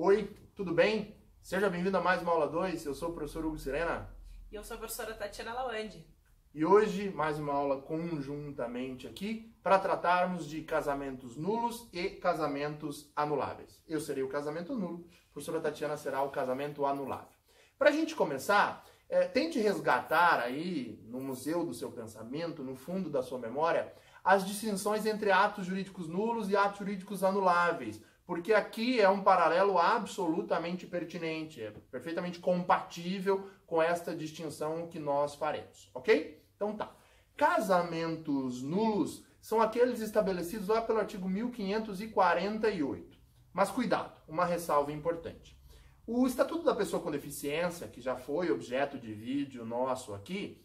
Oi, tudo bem? Seja bem-vindo a mais uma aula 2. Eu sou o professor Hugo Sirena. E eu sou a professora Tatiana Lawande. E hoje, mais uma aula conjuntamente aqui para tratarmos de casamentos nulos e casamentos anuláveis. Eu serei o casamento nulo, a professora Tatiana será o casamento anulável. Para a gente começar, é, tente resgatar aí no museu do seu pensamento, no fundo da sua memória, as distinções entre atos jurídicos nulos e atos jurídicos anuláveis, porque aqui é um paralelo absolutamente pertinente, é perfeitamente compatível com esta distinção que nós faremos, ok? Então tá. Casamentos nulos são aqueles estabelecidos lá pelo artigo 1548. Mas cuidado, uma ressalva importante. O Estatuto da Pessoa com Deficiência, que já foi objeto de vídeo nosso aqui,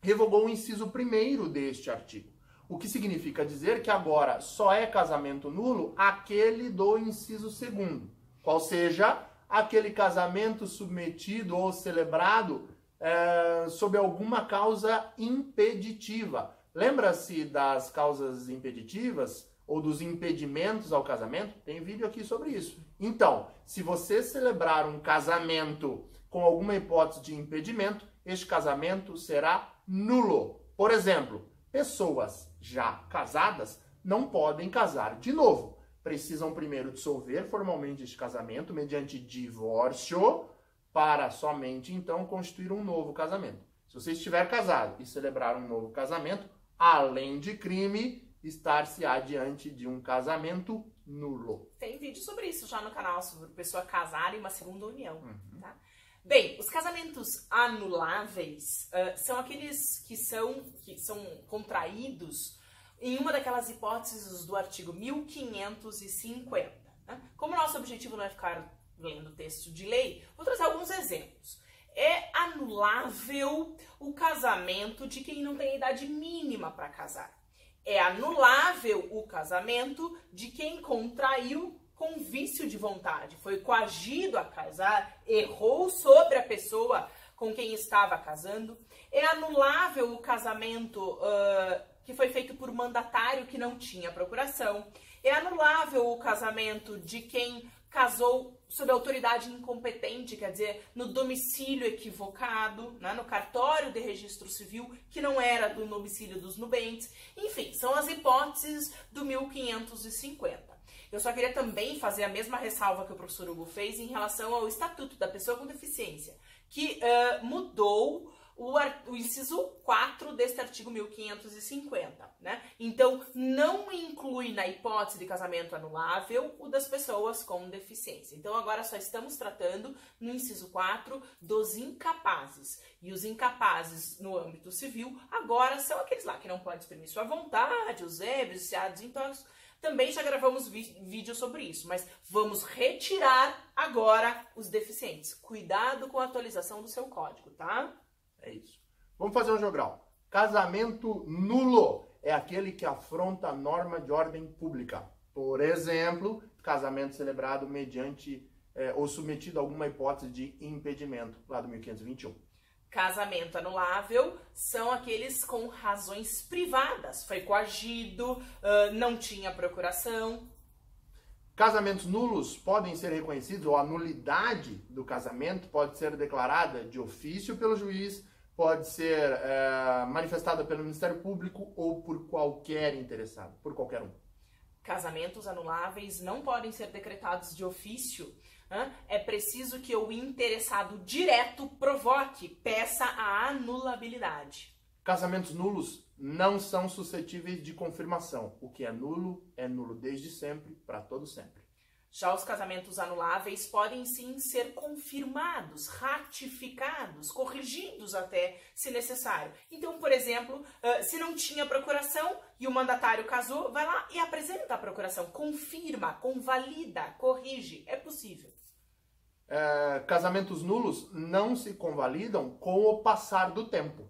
revogou o inciso primeiro deste artigo. O que significa dizer que agora só é casamento nulo aquele do inciso segundo, qual seja aquele casamento submetido ou celebrado é, sob alguma causa impeditiva. Lembra-se das causas impeditivas ou dos impedimentos ao casamento? Tem vídeo aqui sobre isso. Então, se você celebrar um casamento com alguma hipótese de impedimento, este casamento será nulo. Por exemplo, pessoas já casadas não podem casar de novo. Precisam primeiro dissolver formalmente este casamento mediante divórcio para somente então constituir um novo casamento. Se você estiver casado e celebrar um novo casamento, além de crime, estar-se adiante de um casamento nulo. Tem vídeo sobre isso já no canal, sobre pessoa casar em uma segunda união. Uhum. Tá? Bem, os casamentos anuláveis uh, são aqueles que são, que são contraídos em uma daquelas hipóteses do artigo 1550. Né? Como nosso objetivo não é ficar lendo texto de lei, vou trazer alguns exemplos. É anulável o casamento de quem não tem idade mínima para casar. É anulável o casamento de quem contraiu com vício de vontade, foi coagido a casar, errou sobre a pessoa com quem estava casando. É anulável o casamento uh, que foi feito por mandatário que não tinha procuração. É anulável o casamento de quem casou sob autoridade incompetente, quer dizer, no domicílio equivocado, né, no cartório de registro civil, que não era do domicílio dos nubentes. Enfim, são as hipóteses do 1550. Eu só queria também fazer a mesma ressalva que o professor Hugo fez em relação ao Estatuto da Pessoa com Deficiência, que uh, mudou o, o inciso 4 deste artigo 1550, né? Então, não inclui na hipótese de casamento anulável o das pessoas com deficiência. Então, agora só estamos tratando no inciso 4 dos incapazes. E os incapazes no âmbito civil agora são aqueles lá que não podem exprimir sua vontade, os ébreos, viciados, intoxicos. Também já gravamos vídeo sobre isso, mas vamos retirar agora os deficientes. Cuidado com a atualização do seu código, tá? É isso. Vamos fazer um jogral. Casamento nulo é aquele que afronta a norma de ordem pública. Por exemplo, casamento celebrado mediante é, ou submetido a alguma hipótese de impedimento, lá do 1521. Casamento anulável são aqueles com razões privadas. Foi coagido, não tinha procuração. Casamentos nulos podem ser reconhecidos, ou a nulidade do casamento pode ser declarada de ofício pelo juiz, pode ser é, manifestada pelo Ministério Público ou por qualquer interessado, por qualquer um. Casamentos anuláveis não podem ser decretados de ofício. É preciso que o interessado direto provoque, peça a anulabilidade. Casamentos nulos não são suscetíveis de confirmação. O que é nulo é nulo desde sempre, para todo sempre. Já os casamentos anuláveis podem sim ser confirmados, ratificados, corrigidos até, se necessário. Então, por exemplo, se não tinha procuração e o mandatário casou, vai lá e apresenta a procuração, confirma, convalida, corrige. É possível. É, casamentos nulos não se convalidam com o passar do tempo.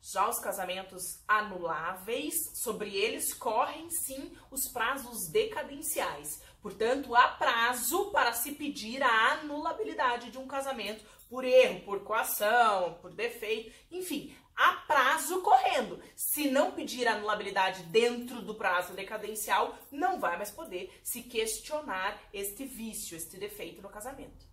Já os casamentos anuláveis, sobre eles correm sim os prazos decadenciais. Portanto, há prazo para se pedir a anulabilidade de um casamento por erro, por coação, por defeito, enfim, a prazo correndo. Se não pedir anulabilidade dentro do prazo decadencial, não vai mais poder se questionar este vício, este defeito no casamento.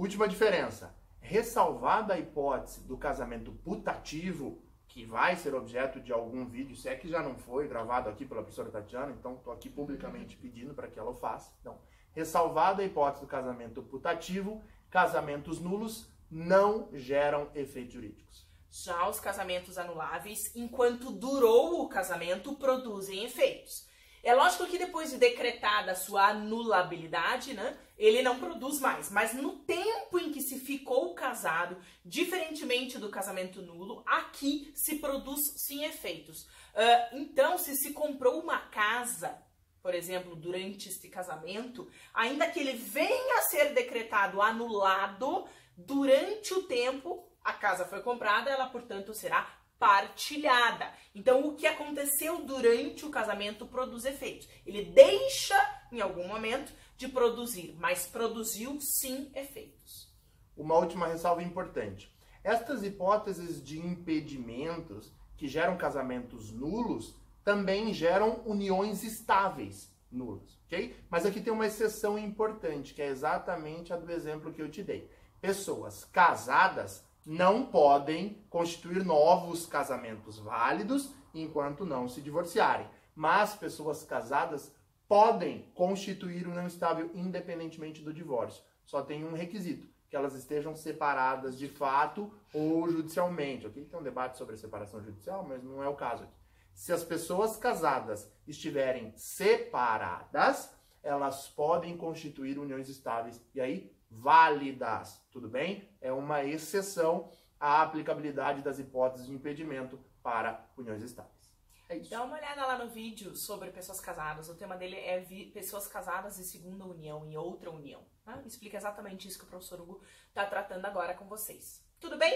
Última diferença. Ressalvada a hipótese do casamento putativo, que vai ser objeto de algum vídeo, se é que já não foi gravado aqui pela professora Tatiana, então estou aqui publicamente pedindo para que ela o faça. Então, ressalvada a hipótese do casamento putativo, casamentos nulos não geram efeitos jurídicos. Já os casamentos anuláveis, enquanto durou o casamento, produzem efeitos. É lógico que depois de decretada a sua anulabilidade, né, ele não produz mais. Mas no tempo em que se ficou casado, diferentemente do casamento nulo, aqui se produz sim efeitos. Uh, então, se se comprou uma casa, por exemplo, durante este casamento, ainda que ele venha a ser decretado anulado, durante o tempo a casa foi comprada, ela, portanto, será partilhada. Então, o que aconteceu durante o casamento produz efeitos. Ele deixa, em algum momento, de produzir, mas produziu sim efeitos. Uma última ressalva importante. Estas hipóteses de impedimentos que geram casamentos nulos também geram uniões estáveis nulas, ok? Mas aqui tem uma exceção importante, que é exatamente a do exemplo que eu te dei. Pessoas casadas não podem constituir novos casamentos válidos enquanto não se divorciarem. Mas pessoas casadas podem constituir união estável independentemente do divórcio. Só tem um requisito, que elas estejam separadas de fato ou judicialmente. Aqui tem um debate sobre a separação judicial, mas não é o caso aqui. Se as pessoas casadas estiverem separadas, elas podem constituir uniões estáveis e aí válidas, tudo bem? É uma exceção à aplicabilidade das hipóteses de impedimento para uniões estáveis. É isso. Dá uma olhada lá no vídeo sobre pessoas casadas. O tema dele é pessoas casadas em segunda união, em outra união. Tá? Explica exatamente isso que o professor Hugo está tratando agora com vocês. Tudo bem?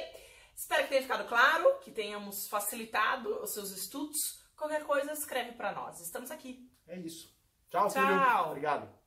Espero que tenha ficado claro, que tenhamos facilitado os seus estudos. Qualquer coisa, escreve para nós. Estamos aqui. É isso. Tchau, Tchau. filho. Obrigado.